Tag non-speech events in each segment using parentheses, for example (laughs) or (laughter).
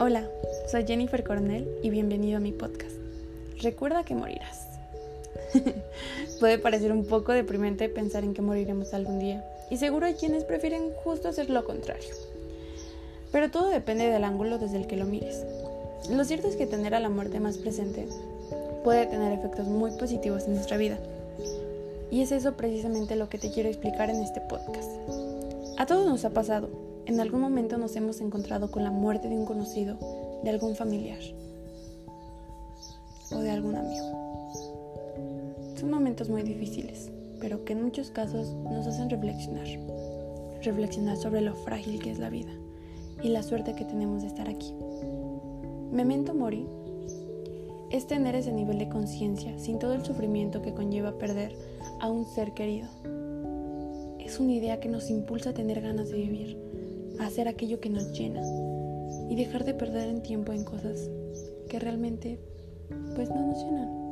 Hola, soy Jennifer Coronel y bienvenido a mi podcast. Recuerda que morirás. (laughs) Puede parecer un poco deprimente pensar en que moriremos algún día, y seguro hay quienes prefieren justo hacer lo contrario. Pero todo depende del ángulo desde el que lo mires. Lo cierto es que tener a la muerte más presente puede tener efectos muy positivos en nuestra vida. Y es eso precisamente lo que te quiero explicar en este podcast. A todos nos ha pasado, en algún momento nos hemos encontrado con la muerte de un conocido, de algún familiar o de algún amigo. Son momentos muy difíciles, pero que en muchos casos nos hacen reflexionar. Reflexionar sobre lo frágil que es la vida y la suerte que tenemos de estar aquí. Memento mori es tener ese nivel de conciencia sin todo el sufrimiento que conlleva perder a un ser querido. Es una idea que nos impulsa a tener ganas de vivir, hacer aquello que nos llena y dejar de perder el tiempo en cosas que realmente pues no nos llenan.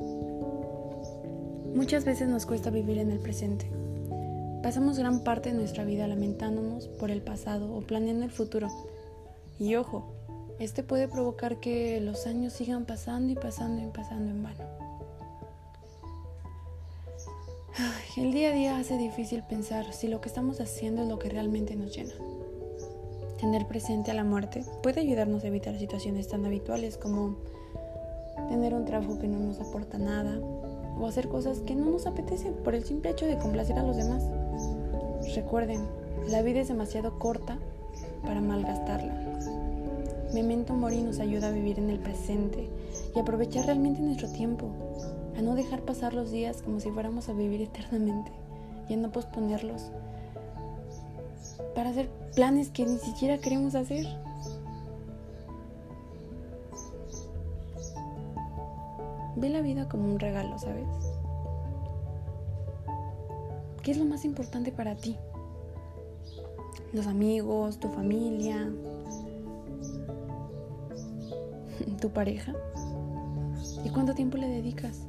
Muchas veces nos cuesta vivir en el presente. Pasamos gran parte de nuestra vida lamentándonos por el pasado o planeando el futuro. Y ojo, este puede provocar que los años sigan pasando y pasando y pasando en vano. El día a día hace difícil pensar si lo que estamos haciendo es lo que realmente nos llena. Tener presente a la muerte puede ayudarnos a evitar situaciones tan habituales como tener un trabajo que no nos aporta nada o hacer cosas que no nos apetecen por el simple hecho de complacer a los demás. Recuerden, la vida es demasiado corta para malgastarla. Memento Mori nos ayuda a vivir en el presente y aprovechar realmente nuestro tiempo, a no dejar pasar los días como si fuéramos a vivir eternamente y a no posponerlos para hacer planes que ni siquiera queremos hacer. Ve la vida como un regalo, ¿sabes? ¿Qué es lo más importante para ti? Los amigos, tu familia, (laughs) tu pareja. ¿Y cuánto tiempo le dedicas?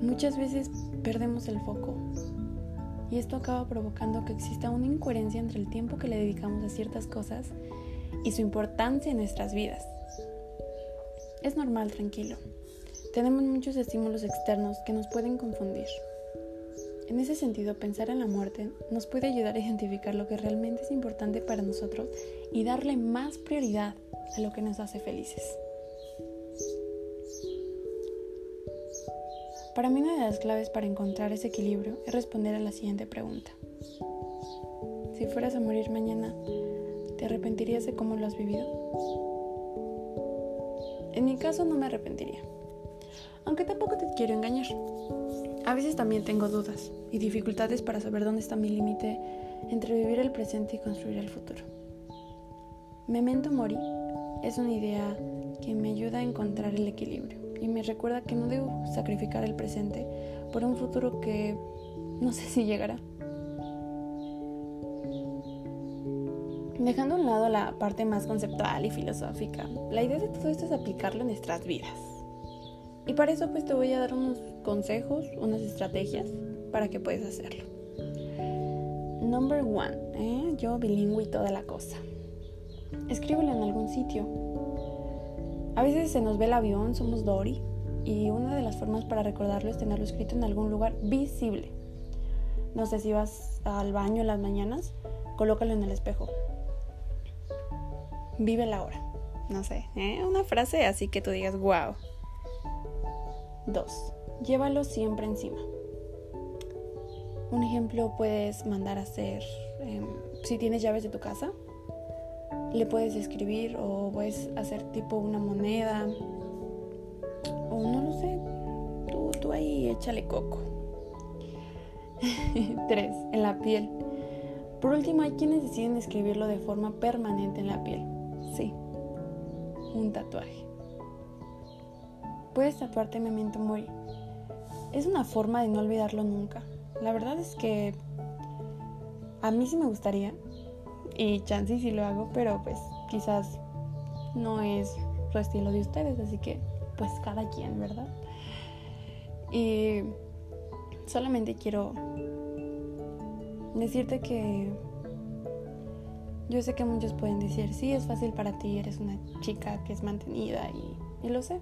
Muchas veces perdemos el foco y esto acaba provocando que exista una incoherencia entre el tiempo que le dedicamos a ciertas cosas y su importancia en nuestras vidas. Es normal, tranquilo. Tenemos muchos estímulos externos que nos pueden confundir. En ese sentido, pensar en la muerte nos puede ayudar a identificar lo que realmente es importante para nosotros y darle más prioridad a lo que nos hace felices. Para mí una de las claves para encontrar ese equilibrio es responder a la siguiente pregunta. Si fueras a morir mañana, ¿te arrepentirías de cómo lo has vivido? En mi caso no me arrepentiría, aunque tampoco te quiero engañar. A veces también tengo dudas y dificultades para saber dónde está mi límite entre vivir el presente y construir el futuro. Memento Mori es una idea que me ayuda a encontrar el equilibrio y me recuerda que no debo sacrificar el presente por un futuro que no sé si llegará. Dejando a un lado la parte más conceptual y filosófica, la idea de todo esto es aplicarlo en nuestras vidas. Y para eso pues te voy a dar unos consejos, unas estrategias para que puedas hacerlo. Number one, ¿eh? yo bilingüe y toda la cosa. Escríbelo en algún sitio, a veces se nos ve el avión, somos Dory, y una de las formas para recordarlo es tenerlo escrito en algún lugar visible. No sé si vas al baño en las mañanas, colócalo en el espejo. Vive la hora. No sé, ¿eh? una frase así que tú digas, wow. Dos, llévalo siempre encima. Un ejemplo puedes mandar a hacer, em, si tienes llaves de tu casa, le puedes escribir o puedes hacer tipo una moneda o no lo sé, tú, tú ahí échale coco. (laughs) Tres, En la piel. Por último, hay quienes deciden escribirlo de forma permanente en la piel. Sí, un tatuaje. Puedes tatuarte Memento Mori. Es una forma de no olvidarlo nunca. La verdad es que a mí sí me gustaría, y chance sí lo hago, pero pues quizás no es su estilo de ustedes, así que pues cada quien, ¿verdad? Y solamente quiero decirte que Yo sé que muchos pueden decir, sí, es fácil para ti, eres una chica que es mantenida y, lo sé.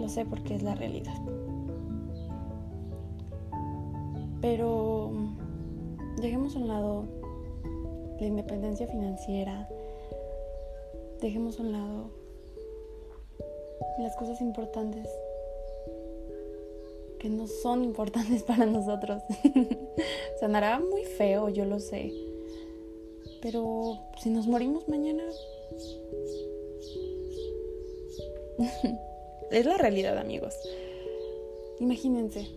Lo sé porque es la realidad. Pero dejemos a un lado la independencia financiera, dejemos a un lado las cosas importantes que no son (laughs) importantes para nosotros. (laughs) Sonará muy feo, yo lo sé. Pero si nos morimos mañana... (laughs) es la realidad, amigos. Imagínense,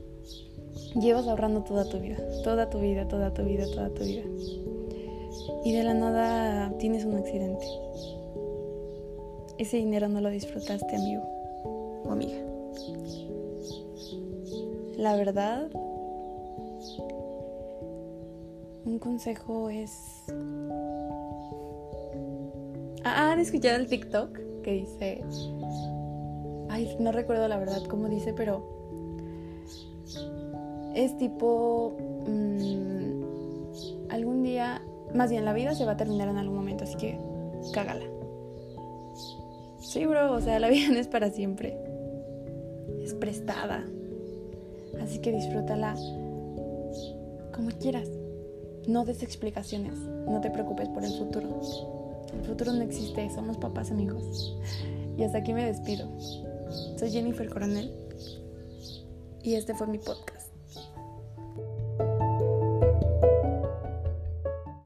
llevas ahorrando toda tu vida, toda tu vida, toda tu vida, toda tu vida. Y de la nada tienes un accidente. Ese dinero no lo disfrutaste, amigo o amiga. La verdad, un consejo es... Ah, ¿han escuchado el TikTok que dice... Ay, no recuerdo la verdad cómo dice, pero es tipo... Mm, algún día, más bien la vida se va a terminar en algún momento, así que cágala. Sí, bro, o sea, la vida (laughs) no es para siempre. Es prestada. Así que disfrútala como quieras. No des explicaciones. No te preocupes por el futuro. El futuro no existe. Somos papás, amigos. Y hasta aquí me despido. Soy Jennifer Coronel. Y este fue mi podcast.